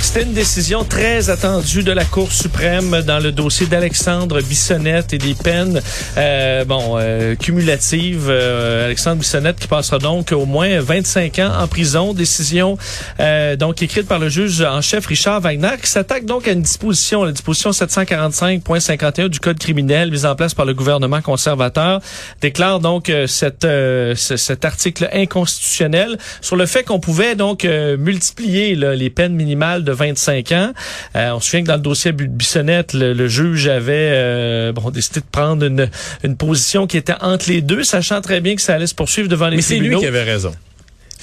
C'était une décision très attendue de la Cour suprême dans le dossier d'Alexandre Bissonnette et des peines euh, bon euh, cumulatives. Euh, Alexandre Bissonnette qui passera donc au moins 25 ans en prison. Décision euh, donc écrite par le juge en chef Richard Wagner qui s'attaque donc à une disposition, la disposition 745.51 du Code criminel mise en place par le gouvernement conservateur déclare donc cette, cet article inconstitutionnel sur le fait qu'on pouvait donc multiplier là, les peines minimales de 25 ans. Euh, on se souvient que dans le dossier Bissonnette, le, le juge avait euh, bon, décidé de prendre une, une position qui était entre les deux, sachant très bien que ça allait se poursuivre devant les Mais c'est lui tribunaux. qui avait raison.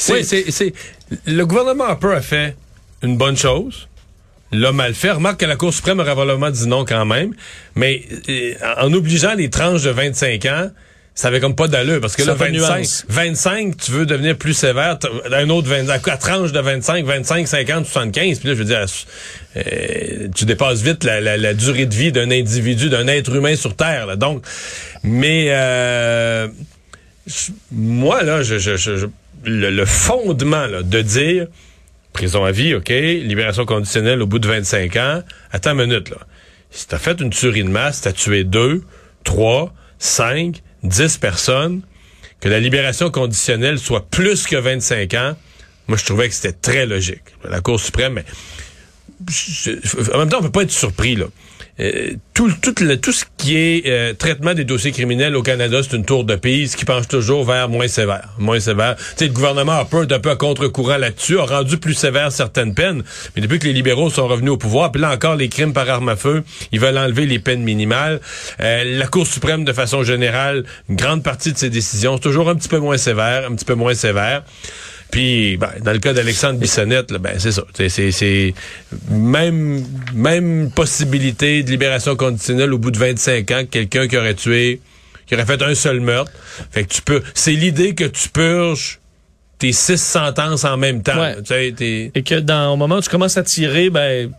Oui. c'est, c'est- le gouvernement Harper a fait une bonne chose. L'a mal fait. Remarque que la Cour suprême aurait probablement dit non quand même. Mais euh, en obligeant les tranches de 25 ans, ça avait comme pas d'allure. Parce que Ça là, fait 25, nuance. 25, tu veux devenir plus sévère. Un autre 20, à tranche de 25, 25, 50, 75. Puis là, je veux dire, euh, tu dépasses vite la, la- la durée de vie d'un individu, d'un être humain sur Terre. là. Donc, mais... Euh, moi, là, je, je- je- je- le, le fondement là, de dire prison à vie, OK, libération conditionnelle au bout de 25 ans, attends une minute, là. Si t'as fait une tuerie de masse, t'as tué deux, trois, cinq, dix personnes, que la libération conditionnelle soit plus que 25 ans, moi, je trouvais que c'était très logique. La Cour suprême, mais en même temps, on peut pas être surpris, là. Euh, tout, tout, le- tout ce qui est euh, traitement des dossiers criminels au Canada, c'est une tour de piste qui penche toujours vers moins sévère. Moins sévère. Sais, le gouvernement Harper est un peu à contre-courant là-dessus, a rendu plus sévère certaines peines. Mais depuis que les libéraux sont revenus au pouvoir, puis là encore, les crimes par arme à feu, ils veulent enlever les peines minimales. Euh, la Cour suprême, de façon générale, une grande partie de ses décisions, c'est toujours un petit peu moins sévère, un petit peu moins sévère. Puis, ben, dans le cas d'Alexandre Bissonnette, là, ben, c'est ça. C'est- même, même possibilité de libération conditionnelle au bout de 25 ans que quelqu'un qui aurait tué, qui aurait fait un seul meurtre. Fait que tu peux, c'est l'idée que tu purges tes six sentences en même temps. Ouais. Et que dans au moment où tu commences à tirer, ben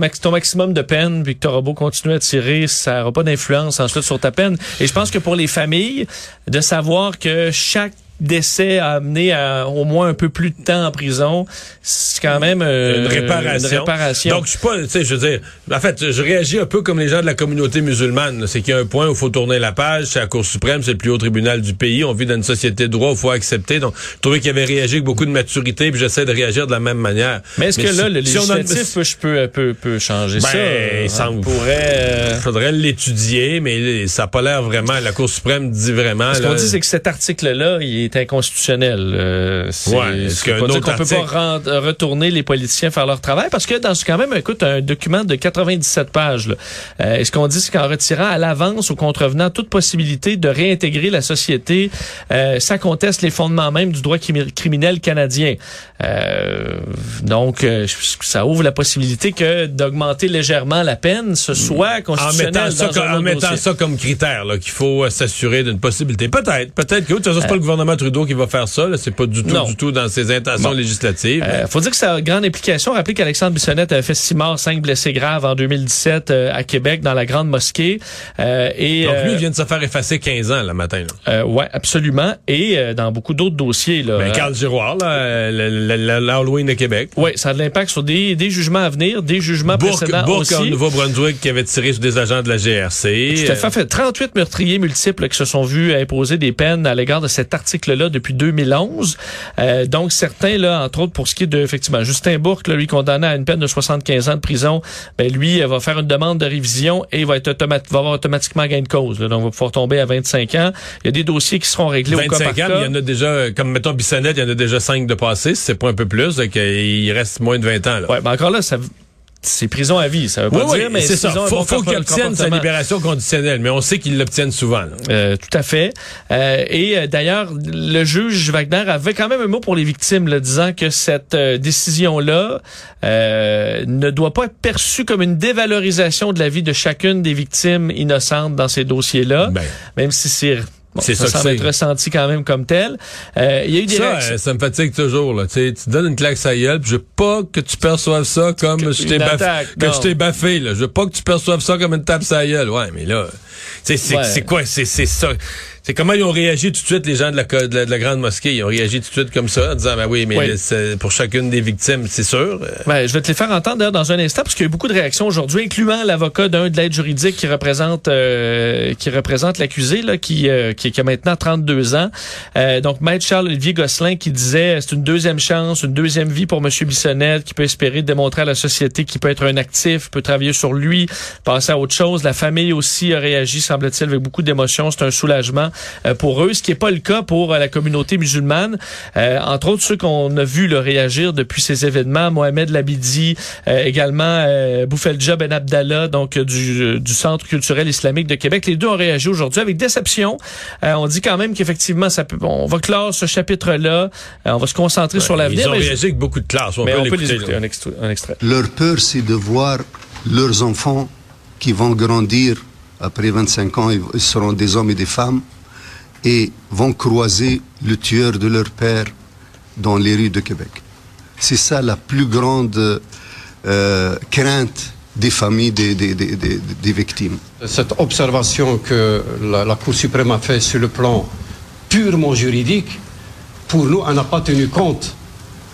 max- ton maximum de peine, puis que t'auras beau continuer à tirer, ça n'aura pas d'influence ensuite sur ta peine. Et je pense que pour les familles, de savoir que chaque décès a amené à au moins un peu plus de temps en prison, c'est quand même euh, une réparation. une réparation. Donc, je suis pas, tu sais, je veux dire, en fait, je réagis un peu comme les gens de la communauté musulmane. C'est qu'il y a un point où il faut tourner la page. C'est la Cour suprême, c'est le plus haut tribunal du pays. On vit dans une société de droit il faut accepter. Donc, je trouvais qu'il avait réagi avec beaucoup de maturité, puis j'essaie de réagir de la même manière. mais est-ce que si- là, le si on a- législatif je peux, peut, peut changer Ben, ça? il semble- pourrait... euh, faudrait l'étudier, mais ça n'a pas l'air vraiment. La Cour suprême dit vraiment. Ce qu'on dit, c'est que cet article-là, il est inconstitutionnel. Euh, c'est Ouais, autre qu'on peut pas article- euh, retourner les politiciens faire leur travail parce que dans ce quand même, écoute, un document de 97 pages. là. Euh, et ce qu'on dit, c'est qu'en retirant à l'avance ou contrevenant toute possibilité de réintégrer la société, euh, ça conteste les fondements même du droit crimi- criminel canadien? Euh, donc, euh, ça ouvre la possibilité que d'augmenter légèrement la peine, ce soit en constitutionnel mettant, ça, dans comme- un en mettant ça comme critère, qu'il faut s'assurer d'une possibilité. Peut-être, peut-être que, de toute façon, c'est pas le gouvernement Trudeau qui va faire ça. C'est pas du tout, Non. du tout dans ses intentions Bon. législatives. Euh, faut dire que ça a grande implication. Rappelez qu'Alexandre Bissonnette avait fait six morts, cinq blessés graves en 2017 euh, à Québec dans la grande mosquée. Euh, et Donc, lui, euh, il vient de se faire effacer 15 ans, le matin, là. euh, ouais, absolument. Et euh, dans beaucoup d'autres dossiers. Là, Ben, Euh, Carl Giroir, euh, l'Halloween de Québec. ouais, ça a de l'impact sur des, des jugements à venir, des jugements Bourque, précédents Bourque aussi. Nouveau-Brunswick qui avait tiré sur des agents de la GRC. Tout à fait. En fait, 38 meurtriers multiples qui se sont vus imposer des peines à l'égard de cet article-là depuis 2011. Euh, donc, certains, là, entre autres, pour ce qui est de, effectivement, Justin Bourque, là, lui, condamné à une peine de 75 ans de prison, ben, lui, euh, va faire une demande de révision et va être automat va avoir automatiquement gain de cause. là. donc, va pouvoir tomber à 25 ans. Il y a des dossiers qui seront réglés au cas 25 par ans, cas. mais il y en a déjà, comme mettons Bissonnette, il y en a déjà 5 de passés, si c'est pas un peu plus, donc, euh, il reste moins de 20 ans, là. Ouais, ben encore là, ça, c'est prison à vie. Ça veut pas Oui, dire, oui, mais c'est ça. Faut, qu'il obtienne sa libération conditionnelle, mais on sait qu'ils l'obtiennent souvent. Euh, tout à fait. Euh, et euh, d'ailleurs, le juge Wagner avait quand même un mot pour les victimes, là, disant que cette euh, décision-là euh, ne doit pas être perçue comme une dévalorisation de la vie de chacune des victimes innocentes dans ces dossiers-là, Ben. même si c'est Bon, C'est ça, ça semble être ressenti quand même comme tel. Euh, il y a eu des Ça, réactions. euh, ça me fatigue toujours. Là. Tu sais, tu donnes une claque à gueule, puis je veux pas que tu perçoives ça comme Que- je t'ai baffé. Que je t'ai baffé. Là. Je veux pas que tu perçoives ça comme une tape à gueule. Ouais, mais là, tu sais, c'est Ouais. quoi? C'est ça. C'est comment ils ont réagi tout de suite, les gens de la, de la, de la grande mosquée? Ils ont réagi tout de suite comme ça, en disant, ben oui, mais Oui. pour chacune des victimes, c'est sûr. Ben, je vais te les faire entendre d'ailleurs dans un instant parce qu'il y a eu beaucoup de réactions aujourd'hui, incluant l'avocat d'un de l'aide juridique qui représente euh, qui représente l'accusé là, qui, euh, qui qui a maintenant 32 ans. Euh, donc maître Charles Olivier Gosselin qui disait c'est une deuxième chance, une deuxième vie pour Monsieur Bissonnette qui peut espérer démontrer à la société qu'il peut être un actif, peut travailler sur lui, passer à autre chose. La famille aussi a réagi semble-t-il avec beaucoup d'émotion. C'est un soulagement euh, pour eux, ce qui n'est pas le cas pour euh, la communauté musulmane. Euh, entre autres ceux qu'on a vu le réagir depuis ces événements, Mohamed Labidi, euh, également euh, Boufelja Ben Abdallah, donc du, du Centre culturel islamique de Québec. Les deux ont réagi aujourd'hui avec déception. Euh, on dit quand même qu'effectivement, ça peut, bon, on va clore ce chapitre-là. Euh, on va se concentrer sur ils l'avenir. ont mais- réagi avec beaucoup de classe. On mais peut on peut les écouter. Un, extrait- un extrait. Leur peur, c'est de voir leurs enfants qui vont grandir après 25 ans, ils ils seront des hommes et des femmes, et vont croiser le tueur de leur père dans les rues de Québec. C'est ça la plus grande euh, crainte des familles des, victimes. Cette observation que la, la Cour suprême a faite sur le plan purement juridique, pour nous, elle n'a pas tenu compte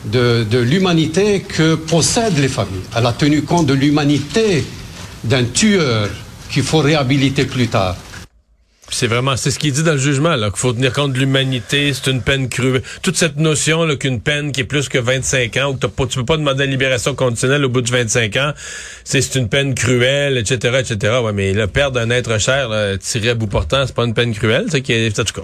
de, de l'humanité que possèdent les familles. Elle a tenu compte de l'humanité d'un tueur qu'il faut réhabiliter plus tard. C'est vraiment, c'est ce qu'il dit dans le jugement, là, qu'il faut tenir compte de l'humanité, c'est une peine cruelle. Toute cette notion, là, qu'une peine qui est plus que 25 ans, ou que tu peux pas demander la libération conditionnelle au bout de 25 ans, c'est, c'est une peine cruelle, etc., etc. Ouais, mais là, perdre un être cher, là, tiré à bout portant, c'est pas une peine cruelle, c'est qui est, en tout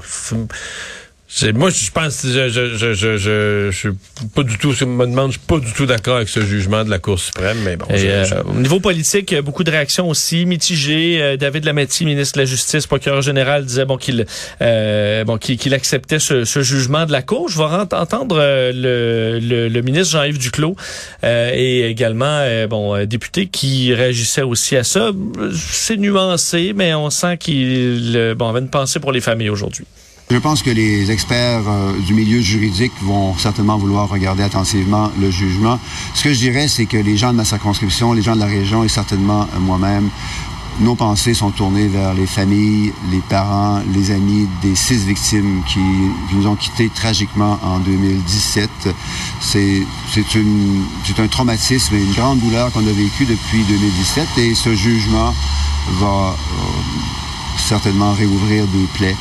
moi, je pense, je, je, je, je, je, je suis pas du tout, si on me demande, je suis pas du tout d'accord avec ce jugement de la Cour suprême, mais bon. Euh, au niveau politique, il y a beaucoup de réactions aussi mitigées. Euh, David Lametti, ministre de la Justice, procureur général, disait bon qu'il euh, bon qu'il acceptait ce, ce jugement de la Cour. Je vais entendre le, le, le ministre Jean-Yves Duclos euh, et également bon député qui réagissait aussi à ça. C'est nuancé, mais on sent qu'il bon avait une pensée pour les familles aujourd'hui. Je pense que les experts euh, du milieu juridique vont certainement vouloir regarder attentivement le jugement. Ce que je dirais, c'est que les gens de ma circonscription, les gens de la région et certainement euh, moi-même, nos pensées sont tournées vers les familles, les parents, les amis des six victimes qui, nous ont quittés tragiquement en 2017. C'est c'est une- c'est un traumatisme et une grande douleur qu'on a vécu depuis 2017 et ce jugement va euh, certainement réouvrir des plaies.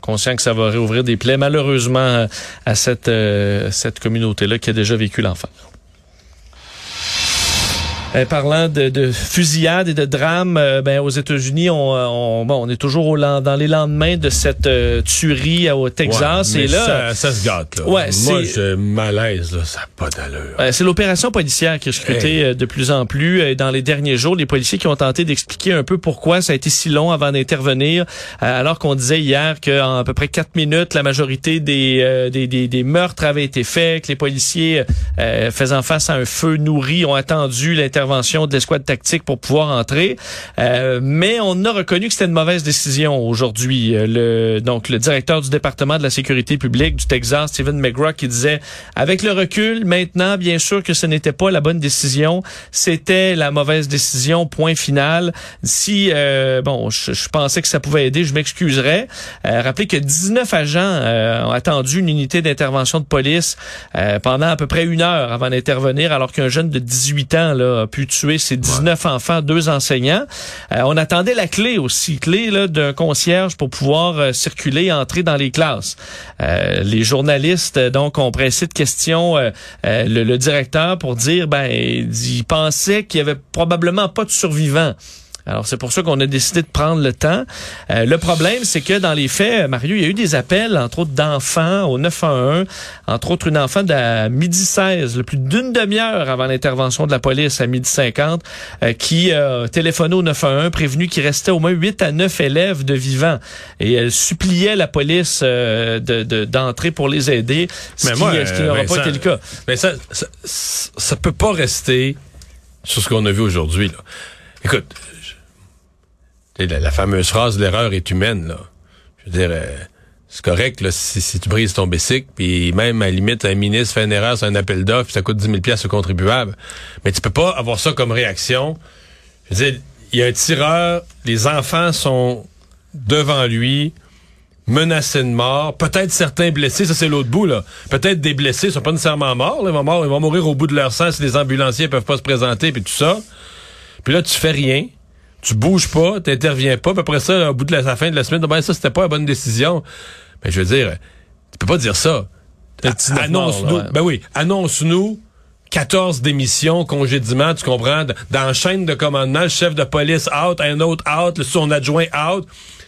Conscient que ça va réouvrir des plaies malheureusement à cette euh, cette communauté-là qui a déjà vécu l'enfer. Euh, parlant de, de fusillade et de drame, euh, ben, aux États-Unis, on, on, bon, on est toujours au, dans les lendemains de cette euh, tuerie au Texas. Ouais, et là, ça, ça se gâte, là. Ouais, Moi, j'ai malaise, là, ça n'a pas d'allure. Euh, c'est l'opération policière qui est scrutée Hey. euh, de plus en plus. Euh, Dans les derniers jours, les policiers qui ont tenté d'expliquer un peu pourquoi ça a été si long avant d'intervenir, euh, alors qu'on disait hier qu'en à peu près quatre minutes, la majorité des, euh, des, des, des meurtres avaient été faits, que les policiers euh, faisant face à un feu nourri ont attendu l'intervention de l'escouade tactique pour pouvoir entrer. Euh, mais on a reconnu que c'était une mauvaise décision aujourd'hui. Euh, Le, donc, le directeur du département de la sécurité publique du Texas, Stephen McGraw, qui disait, avec le recul, maintenant, bien sûr que ce n'était pas la bonne décision, c'était la mauvaise décision, point final. Si, euh, bon, je, je pensais que ça pouvait aider, je m'excuserais. Euh, rappelez que 19 agents euh, ont attendu une unité d'intervention de police euh, pendant à peu près une heure avant d'intervenir, alors qu'un jeune de 18 ans là, a pu tuer ses 19 enfants, deux enseignants. Euh, on attendait la clé aussi, clé là, d'un concierge pour pouvoir euh, circuler et entrer dans les classes. Euh, les journalistes euh, donc ont pressé de questions le, le directeur pour dire ben il pensait qu'il y avait probablement pas de survivants. Alors, c'est pour ça qu'on a décidé de prendre le temps. Euh, le problème, c'est que dans les faits, Mario, il y a eu des appels, entre autres d'enfants au 911, entre autres une enfant de midi 16, le plus d'une demi-heure avant l'intervention de la police à midi 50, euh, qui a téléphoné au 911, prévenu qu'il restait au moins 8 à 9 élèves de vivants. Et elle suppliait la police euh, de- de- d'entrer pour les aider, ce Mais qui, moi, ce qui euh, n'aura pas été le cas. Mais ça, ça, ça, peut pas rester sur ce qu'on a vu aujourd'hui. là. Écoute, la, la fameuse phrase "l'erreur est humaine", là. je veux dire, euh, c'est correct là, si, si tu brises ton bicycle, puis même à la limite, un ministre fait une erreur sur un appel d'offres, ça coûte 10 000 pièces au contribuable. Mais tu peux pas avoir ça comme réaction. Je veux dire, il y a un tireur, les enfants sont devant lui, menacés de mort, peut-être certains blessés, ça c'est l'autre bout là. Peut-être des blessés sont pas nécessairement morts, là. ils vont mort, ils vont mourir au bout de leur sang si les ambulanciers peuvent pas se présenter puis tout ça. Puis là tu fais rien, tu bouges pas, t'interviens pas, puis après ça au bout de la, la fin de la semaine, ben ça c'était pas une bonne décision. Mais je veux dire, tu peux pas dire ça. Le 19 Annonce-nous, ouais. ben oui, annonce-nous 14 démissions, congédiements, tu comprends, dans la chaîne de commandement, le chef de police out, un autre out, le son adjoint out.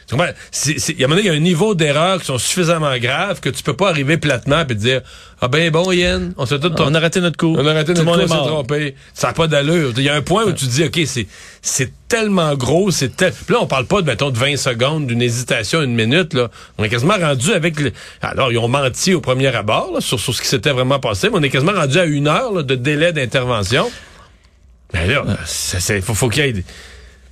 Tu comprends? Il y a un moment donné, il y a un niveau d'erreur qui sont suffisamment graves que tu peux pas arriver platement et dire Ah ben bon, Yann, on s'est tout On a raté notre coup. on a raté Tout notre monde coup, on s'est trompé. Ça n'a pas d'allure. Il y a un point où tu dis, OK, c'est, c'est tellement gros, c'est tel... Puis là, on parle pas de, mettons, de 20 secondes, d'une hésitation, une minute, là. On est quasiment rendu avec... le- Alors, ils ont menti au premier abord, là, sur, sur ce qui s'était vraiment passé, mais on est quasiment rendu à une heure, là, de délai d'intervention. Mais là, c'est, c'est- faut, faut qu'il y ait...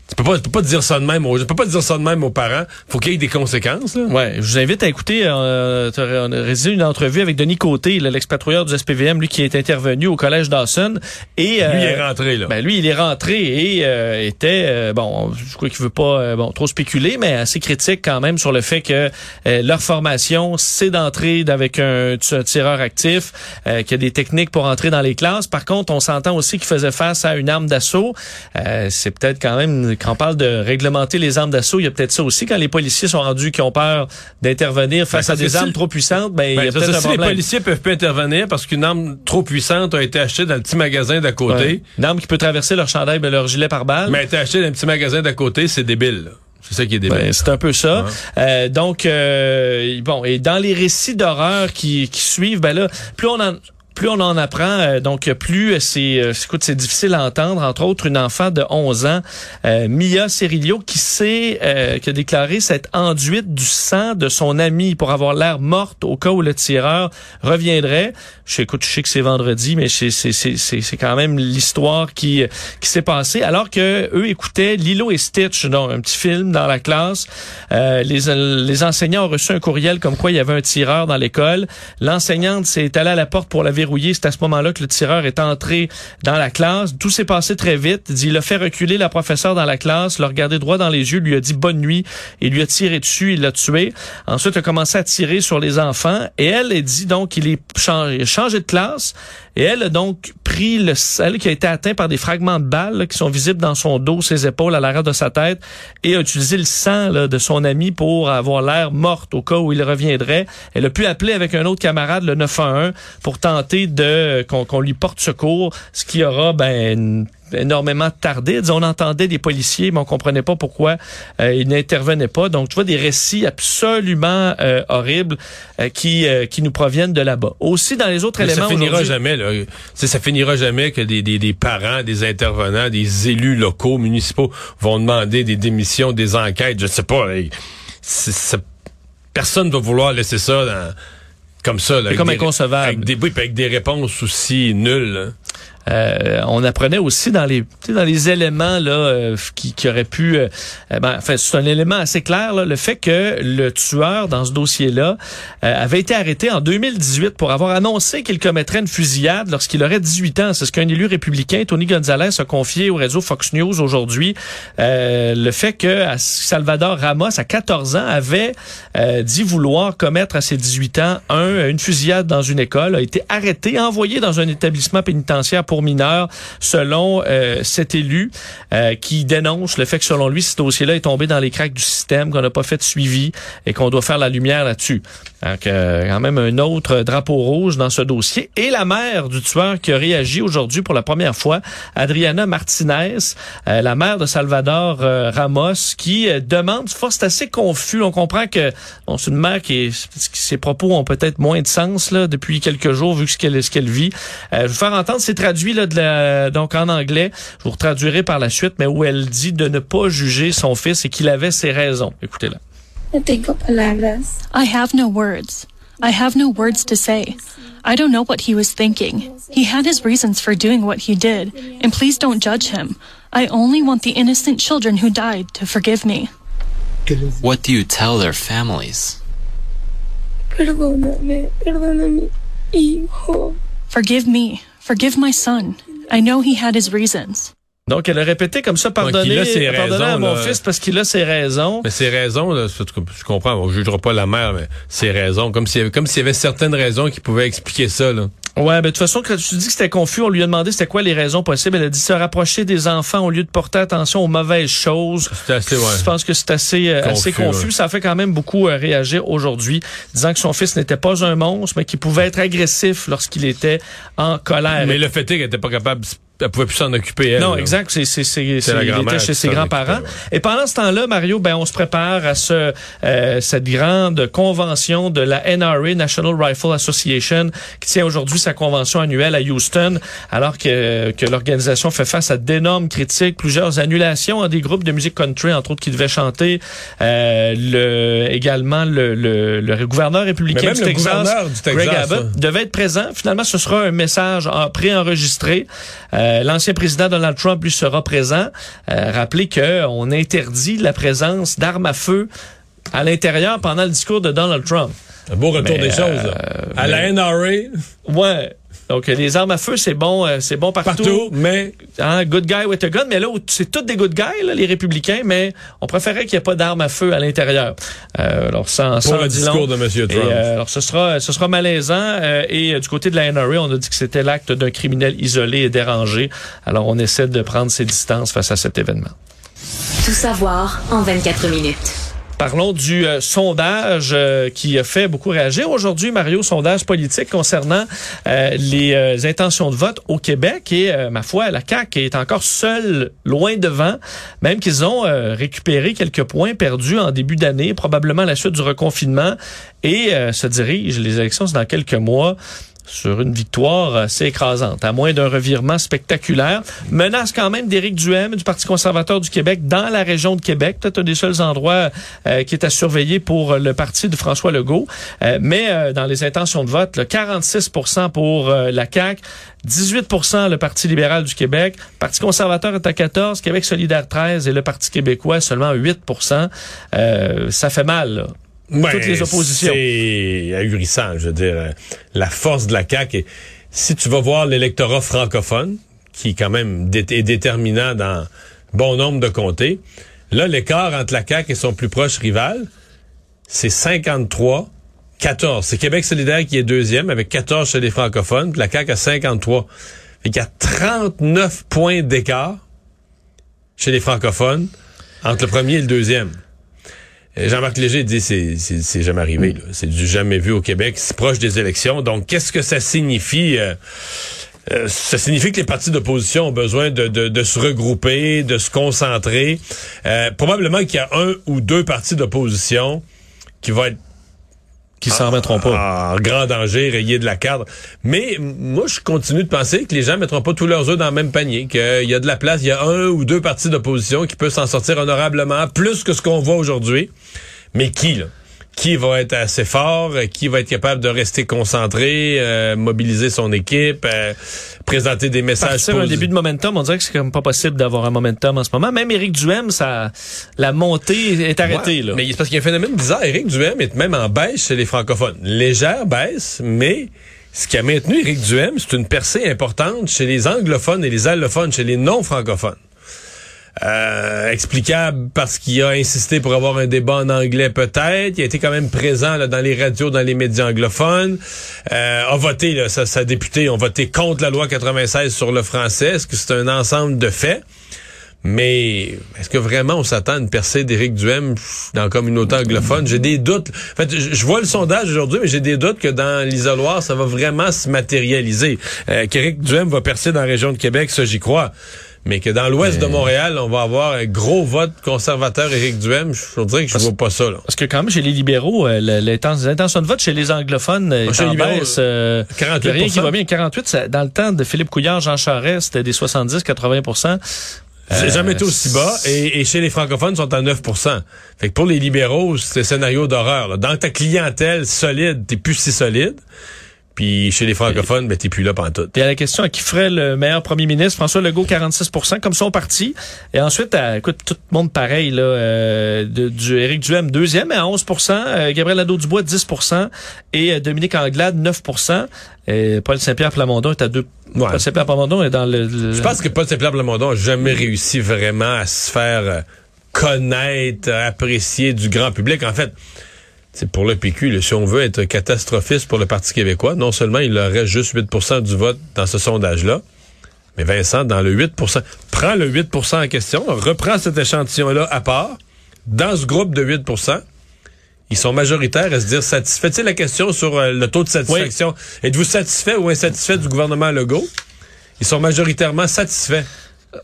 Tu peux pas, tu peux pas dire ça de même aux, tu peux pas dire ça de même aux parents. Faut qu'il y ait des conséquences, là. Ouais, je vous invite à écouter, euh, on a réalisé une entrevue avec Denis Côté, l'ex-patrouilleur du SPVM, lui qui est intervenu au collège Dawson. Et, Lui, euh, il est rentré, là. Ben lui, il est rentré et euh, était euh, bon, je crois qu'il veut pas euh, bon trop spéculer, mais assez critique quand même sur le fait que euh, leur formation c'est d'entrer avec un, un tireur actif, euh, qu'il y a des techniques pour entrer dans les classes. Par contre, on s'entend aussi qu'il faisait face à une arme d'assaut. Euh, c'est peut-être quand même quand on parle de réglementer les armes d'assaut, il y a peut-être ça aussi quand les policiers sont rendus qui ont peur d'intervenir face Ben, à parce des armes trop puissantes, ben, il Ben, y a ça, peut-être ça, un si les problème. policiers peuvent pas intervenir parce qu'une arme trop puissante a été achetée dans le petit magasin d'à côté. Ouais. Une arme qui peut traverser leur chandail, ben, leur gilet par balle. Mais elle a été achetée dans un petit magasin d'à côté, c'est débile. là. C'est ça qui est débile. Ben, c'est un peu ça. Euh, donc, euh, bon, et dans les récits d'horreur qui, qui suivent, ben là, plus on en plus on en apprend, euh, donc plus c'est, euh, c'est difficile à entendre. Entre autres, une enfant de 11 ans, euh, Mia Cerillo, qui sait, euh, qui a déclaré s'être enduite du sang de son ami pour avoir l'air morte au cas où le tireur reviendrait. Je écoute, je sais que c'est vendredi, mais c'est, c'est, quand même l'histoire qui, qui s'est passée. Alors que eux écoutaient Lilo et Stitch, donc un petit film dans la classe. Euh, les, les enseignants ont reçu un courriel comme quoi il y avait un tireur dans l'école. L'enseignante s'est allée à la porte pour la C'est à ce moment-là que le tireur est entré dans la classe. Tout s'est passé très vite. Il a fait reculer la professeure dans la classe, l'a regardé droit dans les yeux, lui a dit bonne nuit et lui a tiré dessus, il l'a tué. Ensuite, il a commencé à tirer sur les enfants et elle, elle dit donc qu'il est changé de classe et elle a donc pris le elle qui a été atteint par des fragments de balles qui sont visibles dans son dos, ses épaules, à l'arrière de sa tête et a utilisé le sang de son ami pour avoir l'air morte au cas où il reviendrait. Elle a pu appeler avec un autre camarade le 911 pour tenter de qu'on lui porte secours, ce qui aura ben énormément tardé. Disons, on entendait des policiers, mais on comprenait pas pourquoi euh, ils n'intervenaient pas. Donc, tu vois des récits absolument euh, horribles euh, qui qui nous proviennent de là-bas. Aussi, dans les autres Mais éléments ça finira jamais, là. Ça finira jamais que des, des, des parents, des intervenants, des élus locaux, municipaux vont demander des démissions, des enquêtes, je sais pas. c'est- personne ne va vouloir laisser ça dans- comme ça. Là, avec comme des- inconcevable. Avec des, oui, puis avec des réponses aussi nulles. là. Euh, on apprenait aussi dans les dans les éléments là euh, qui, qui auraient pu euh, euh, ben, enfin, c'est un élément assez clair le fait que le tueur dans ce dossier là avait été arrêté en 2018 pour avoir annoncé qu'il commettrait une fusillade lorsqu'il aurait 18 ans. C'est ce qu'un élu républicain Tony Gonzalez a confié au réseau Fox News aujourd'hui. Le fait que Salvador Ramos à 14 ans avait dit vouloir commettre à ses 18 ans un une fusillade dans une école a été arrêté envoyé dans un établissement pénitentiaire pour mineurs, selon euh, cet élu euh, qui dénonce le fait que selon lui, ce dossier-là est tombé dans les cracks du système, qu'on n'a pas fait de suivi et qu'on doit faire la lumière là-dessus. Donc, euh, quand même un autre drapeau rouge dans ce dossier. Et la mère du tueur qui a réagi aujourd'hui pour la première fois, Adriana Martinez, euh, la mère de Salvador euh, Ramos, qui euh, demande, force assez confus. On comprend que bon, c'est une mère qui ses propos ont peut-être moins de sens là depuis quelques jours vu ce qu'elle vit. Je vais vous faire entendre, c'est traduit là, de la, donc en anglais. Je vous retraduirai par la suite, mais où elle dit de ne pas juger son fils et qu'il avait ses raisons. Écoutez-la. No. I have no words. I have no words to say. I don't know what he was thinking. He had his reasons for doing what he did, and please don't judge him. I only want the innocent children who died to forgive me. What do you tell their families? Perdóname, perdóname, hijo. Forgive me. Forgive my son. I know he had his reasons. Donc, elle a répété comme ça, pardonnez, pardonnez à raisons, mon là. fils parce qu'il a ses raisons. Mais ses raisons, là, c'est- je comprends, on jugera pas la mère, mais ses raisons, comme s'il y avait, comme s'il y avait certaines raisons qui pouvaient expliquer ça, là. Ouais, ben de toute façon, quand tu dis que c'était confus, on lui a demandé c'était quoi les raisons possibles. Elle a dit se rapprocher des enfants au lieu de porter attention aux mauvaises choses. C'était assez, ouais. Je pense que c'est assez, euh, assez Confus, ouais. Ça fait quand même beaucoup euh, réagir aujourd'hui, disant que son fils n'était pas un monstre, mais qu'il pouvait être agressif lorsqu'il était en colère. Mais le fait est qu'elle était pas capable, elle pouvait plus s'en occuper, elle. Non, là. exact. C'est, c'est, c'est, il était chez ses grands-parents. Et pendant ce temps-là, Mario, ben, on se prépare à ce, euh, cette grande convention de la NRA, National Rifle Association, qui tient aujourd'hui sa convention annuelle à Houston, alors que, que l'organisation fait face à d'énormes critiques, plusieurs annulations à des groupes de musique country, entre autres, qui devaient chanter, euh, le, également le, le, le gouverneur républicain du le Texas, gouverneur du Texas, Greg Abbott, hein. devait être présent. Finalement, ce sera un message en- préenregistré. Euh, L'ancien président Donald Trump lui sera présent. Euh, rappelez qu'on interdit la présence d'armes à feu à l'intérieur pendant le discours de Donald Trump. Un beau retour Mais, des choses, euh, À la NRA, Ouais. Donc euh, les armes à feu, c'est bon, euh, c'est bon partout. partout, mais Hein, good guy with a gun, mais là, c'est tous des good guys, là, les républicains, mais on préférait qu'il n'y ait pas d'armes à feu à l'intérieur. Euh, alors, sans, sans pour le discours long. de M. Et, Trump. euh, alors, ce sera, ce sera malaisant. euh, et euh, du côté de la NRA, on a dit que c'était l'acte d'un criminel isolé et dérangé. Alors, on essaie de prendre ses distances face à cet événement. Tout savoir en 24 minutes. Parlons du euh, sondage euh, qui a fait beaucoup réagir aujourd'hui, Mario, sondage politique concernant euh, les intentions de vote au Québec. Et ma foi, la CAQ est encore seule, loin devant, même qu'ils ont récupéré quelques points perdus en début d'année, probablement à la suite du reconfinement, et se dirigent, les élections, dans quelques mois, sur une victoire assez écrasante, à moins d'un revirement spectaculaire. Menace quand même d'Éric Duhem du Parti conservateur du Québec dans la région de Québec, peut-être un des seuls endroits euh, qui est à surveiller pour le parti de François Legault. Euh, mais euh, dans les intentions de vote, là, 46% pour euh, la CAQ, 18% le Parti libéral du Québec, Parti conservateur est à 14, Québec solidaire 13 et le Parti québécois seulement 8% euh, Ça fait mal. Ouais, toutes les oppositions. C'est ahurissant, je veux dire. euh, La force de la CAQ. Et si tu vas voir l'électorat francophone, qui quand même dé- est déterminant dans bon nombre de comtés, là, l'écart entre la CAQ et son plus proche rival, c'est 53 14. C'est Québec solidaire qui est deuxième avec 14 chez les francophones, puis la CAQ a 53. Fait qu'il y a 39 points d'écart chez les francophones entre le premier et le deuxième. Euh, Jean-Marc Léger dit c'est c'est c'est jamais arrivé c'est du jamais vu au Québec. Si proche des élections. Donc qu'est-ce que ça signifie euh, euh, ça signifie que les partis d'opposition ont besoin de, se regrouper, de se concentrer? Probablement qu'il y a un ou deux partis d'opposition qui vont être Qui s'en remettront pas. en grand danger, rayés de la carte. Mais moi, je continue de penser que les gens mettront pas tous leurs œufs dans le même panier, qu'il y a de la place, il y a un ou deux partis d'opposition qui peuvent s'en sortir honorablement, plus que ce qu'on voit aujourd'hui. Mais qui, là? Qui va être assez fort? euh, Qui va être capable de rester concentré, euh, mobiliser son équipe, euh, présenter des messages partir un début de momentum, on dirait que c'est comme pas possible d'avoir un momentum en ce moment. Même Éric Duhem, ça, la montée est arrêtée, Ouais, là. Mais c'est parce qu'il y a un phénomène bizarre. Éric Duhem est même en baisse chez les francophones. Légère baisse, mais ce qui a maintenu Éric Duhem, c'est une percée importante chez les anglophones et les allophones, chez les non-francophones. Euh, explicable parce qu'il a insisté pour avoir un débat en anglais peut-être. Il a été quand même présent dans les radios, dans les médias anglophones. Euh, a voté, là, sa, députée, ont voté contre la loi 96 sur le français. Est-ce que c'est un ensemble de faits? Mais est-ce que vraiment on s'attend à une percée d'Éric Duhem dans la communauté anglophone? J'ai des doutes. En fait, je je vois le sondage aujourd'hui, mais j'ai des doutes que dans l'isoloir, ça va vraiment se matérialiser. Euh, Qu'Éric Duhem va percer dans la région de Québec, ça j'y crois. Mais que dans l'ouest de Montréal, on va avoir un gros vote conservateur Éric Duhem, je dirais que je vois pas ça. Là. Parce que quand même, chez les libéraux, euh, l'intention de vote chez les anglophones est Chez les en libéraux, baisse. euh, 48%. y a rien qui va bien. 48, ça- dans le temps de Philippe Couillard, Jean Charest, c'était des 70-80 C'est Euh, jamais été aussi bas. Et, et chez les francophones, ils sont à 9% Fait que pour les libéraux, c'est scénario d'horreur. là. Dans ta clientèle solide, t'es plus si solide. Puis chez les francophones, ben t'es plus là pantoute. Y a la question à qui ferait le meilleur premier ministre? François Legault, 46% comme son parti. Et ensuite, à, écoute, tout le monde pareil, là, euh, de, du Éric Duhem, deuxième à 11% euh, Gabriel Nadeau-Dubois, 10% et euh, Dominique Anglade, 9 et Paul Saint-Pierre Plamondon est à 2 Ouais. Paul Saint-Pierre Plamondon est dans le... le- Je pense que Paul Saint-Pierre Plamondon a jamais réussi vraiment à se faire euh, connaître, euh, apprécier du grand public. En fait, c'est pour le PQ, là, si on veut être catastrophiste pour le Parti québécois, non seulement il aurait juste 8% du vote dans ce sondage-là, mais Vincent, dans le 8% prends le 8% en question, reprends cet échantillon-là à part, dans ce groupe de 8% ils sont majoritaires à se dire satisfaits. Tu sais, la question sur euh, le taux de satisfaction? Êtes-vous satisfait ou insatisfait du gouvernement Legault? Ils sont majoritairement satisfaits.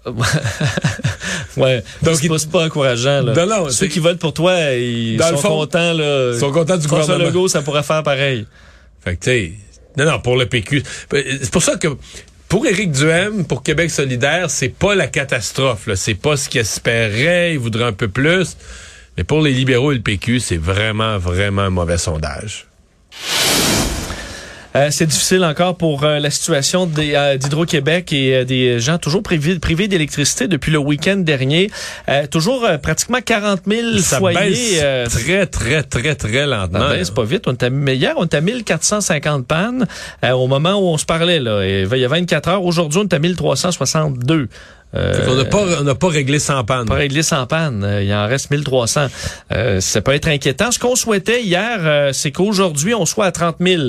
Ouais, Donc, c'est pas, pas encourageant. Là. Non, non, Ceux qui votent pour toi, ils Dans sont le fond, contents. Là. Ils sont contents du François gouvernement. Legault, ça pourrait faire pareil. Fait que, tu sais, non, non, pour le PQ. C'est pour ça que, pour Éric Duhem, pour Québec solidaire, c'est pas la catastrophe, là. C'est pas ce qu'il espérait, il voudrait un peu plus. Mais pour les libéraux et le PQ, c'est vraiment, vraiment un mauvais sondage. Euh, c'est difficile encore pour euh, la situation euh, d'Hydro-Québec et euh, des gens toujours privés, privés d'électricité depuis le week-end dernier. Euh, toujours euh, pratiquement 40 000 Ça foyers. baisse très, très, très, très lentement. Ça baisse pas vite. On était, mais hier, on était à 1450 pannes euh, au moment où on se parlait. Là, Et il y a 24 heures. Aujourd'hui, on est à 1362. Euh, qu'on n'a pas, on n'a pas réglé sans panne. pas réglé sans panne. Il en reste 1300. Euh, ça peut être inquiétant. Ce qu'on souhaitait hier, euh, c'est qu'aujourd'hui, on soit à 30 000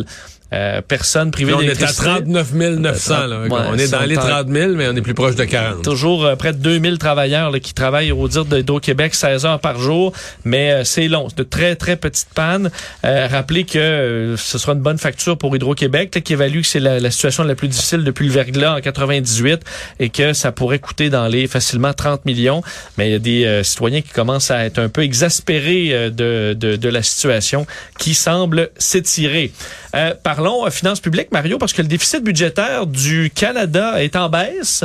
euh, personnes privées Puis on est à d'électricité. 39 900. Là. Ouais, on est dans les tente- 30 000, mais on est plus proche de 40. Toujours euh, près de 2000 travailleurs là, qui travaillent au dire d'Hydro-Québec 16 heures par jour, mais euh, c'est long, c'est de très très petites pannes. Euh, rappelez que euh, ce sera une bonne facture pour Hydro-Québec là, qui évalue que c'est la, la situation la plus difficile depuis le verglas en 98 et que ça pourrait coûter dans les facilement 30 millions. Mais il y a des euh, citoyens qui commencent à être un peu exaspérés euh, de, de, de la situation qui semble s'étirer. Euh, parlons euh, finances publiques, Mario, parce que le déficit budgétaire du Canada est en baisse.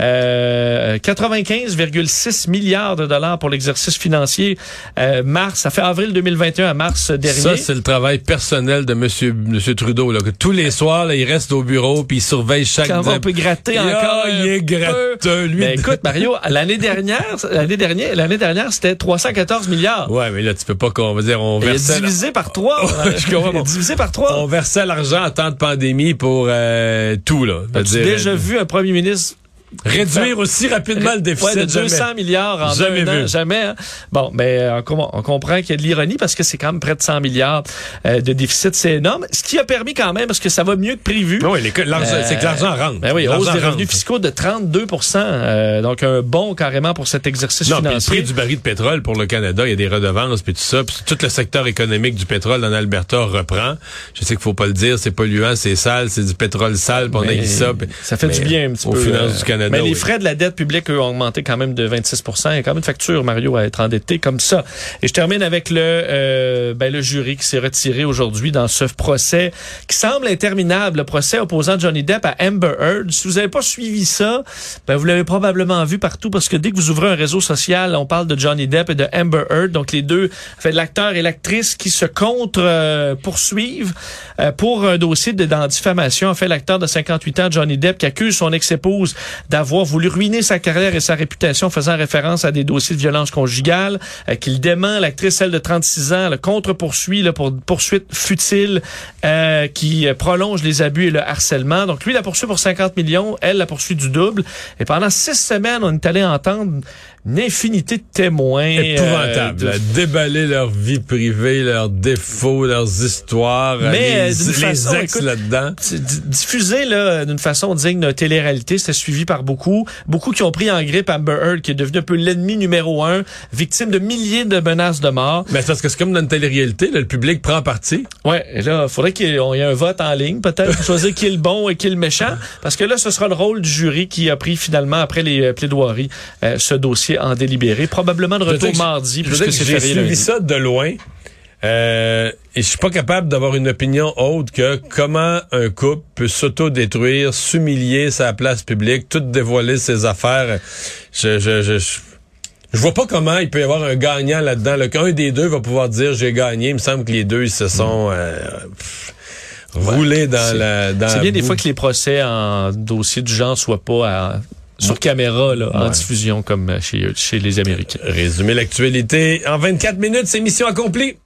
Euh, 95,6 milliards de dollars pour l'exercice financier euh, mars. Ça fait avril 2021 à mars dernier. Ça, c'est le travail personnel de Monsieur, Monsieur Trudeau. Là, que tous les soirs, là, il reste au bureau puis il surveille chaque... Quand on peut gratter encore. il est gratteux, lui. Mais écoute, Mario, l'année dernière, l'année dernière, l'année dernière, c'était 314 milliards. Ouais, mais là, tu peux pas qu'on va dire, on versait, divisé par trois. Divisé par trois. on versait l'argent en temps de pandémie pour euh, tout, là. As-tu déjà euh, vu un premier ministre réduire aussi rapidement le déficit. Ouais, de 200 jamais. milliards en Jamais un an, jamais. hein. Bon, mais on, com- on comprend qu'il y a de l'ironie parce que c'est quand même près de 100 milliards euh, de déficit, c'est énorme. Ce qui a permis quand même, parce que ça va mieux que prévu. Oui, les- l'argent- Euh, c'est que l'argent rentre. Ben oui, hausse des rentre. revenus fiscaux de 32% euh, donc un bon carrément pour cet exercice Non, puis le financier. prix du baril de pétrole pour le Canada, il y a des redevances puis tout ça, puis tout le secteur économique du pétrole en Alberta reprend. Je sais qu'il faut pas le dire, c'est polluant, c'est sale, c'est du pétrole sale, puis on a dit ça. puis- ça fait du bien un petit aux peu. finances euh, du Canada. Mais les oui. frais de la dette publique eux, ont augmenté quand même de 26 Il y a quand même une facture, Mario, à être endetté comme ça. Et je termine avec le, euh, ben, le jury qui s'est retiré aujourd'hui dans ce procès qui semble interminable, le procès opposant Johnny Depp à Amber Heard. Si vous n'avez pas suivi ça, ben, vous l'avez probablement vu partout parce que dès que vous ouvrez un réseau social, on parle de Johnny Depp et de Amber Heard, donc les deux, fait, l'acteur et l'actrice qui se contre euh, poursuivent euh, pour un dossier de, dans diffamation. En fait, l'acteur de 58 ans, Johnny Depp, qui accuse son ex-épouse d'avoir voulu ruiner sa carrière et sa réputation faisant référence à des dossiers de violence conjugale, euh, qu'il dément l'actrice, celle de 36 ans, le contre-poursuit là, pour poursuite futile euh, qui euh, prolonge les abus et le harcèlement. Donc lui, la poursuit pour 50 millions, elle la poursuit du double. Et pendant six semaines, on est allé entendre une infinité de témoins. euh, là, de- déballer leur vie privée, leurs défauts, leurs histoires, Mais, euh, les, d'une les façon, ex là-dedans. Diffusé là d'une façon digne de télé-réalité, c'était suivi par beaucoup, beaucoup qui ont pris en grippe Amber Heard qui est devenu un peu l'ennemi numéro un, victime de milliers de menaces de mort. Mais c'est parce que c'est comme dans une télé-réalité, là, le public prend parti. Ouais, et là, faudrait qu'il y ait on y ait un vote en ligne peut-être pour choisir qui est le bon et qui est le méchant parce que là ce sera le rôle du jury qui a pris finalement après les euh, plaidoiries euh, ce dossier en délibéré, probablement de retour mardi je puisque c'est férié suivi lundi. ça de loin. Euh, et je suis pas capable d'avoir une opinion autre que comment un couple peut s'auto-détruire, s'humilier sa place publique, tout dévoiler ses affaires. Je, je, je, je, je vois pas comment il peut y avoir un gagnant là-dedans. là, Qu'un des deux va pouvoir dire j'ai gagné. Il me semble que les deux ils se sont. euh, pff, rouler dans la. C'est bien des fois que les procès en dossier du genre soient pas à- sur caméra, là, en diffusion comme chez, chez les Américains. Résumer l'actualité en 24 minutes, c'est mission accomplie.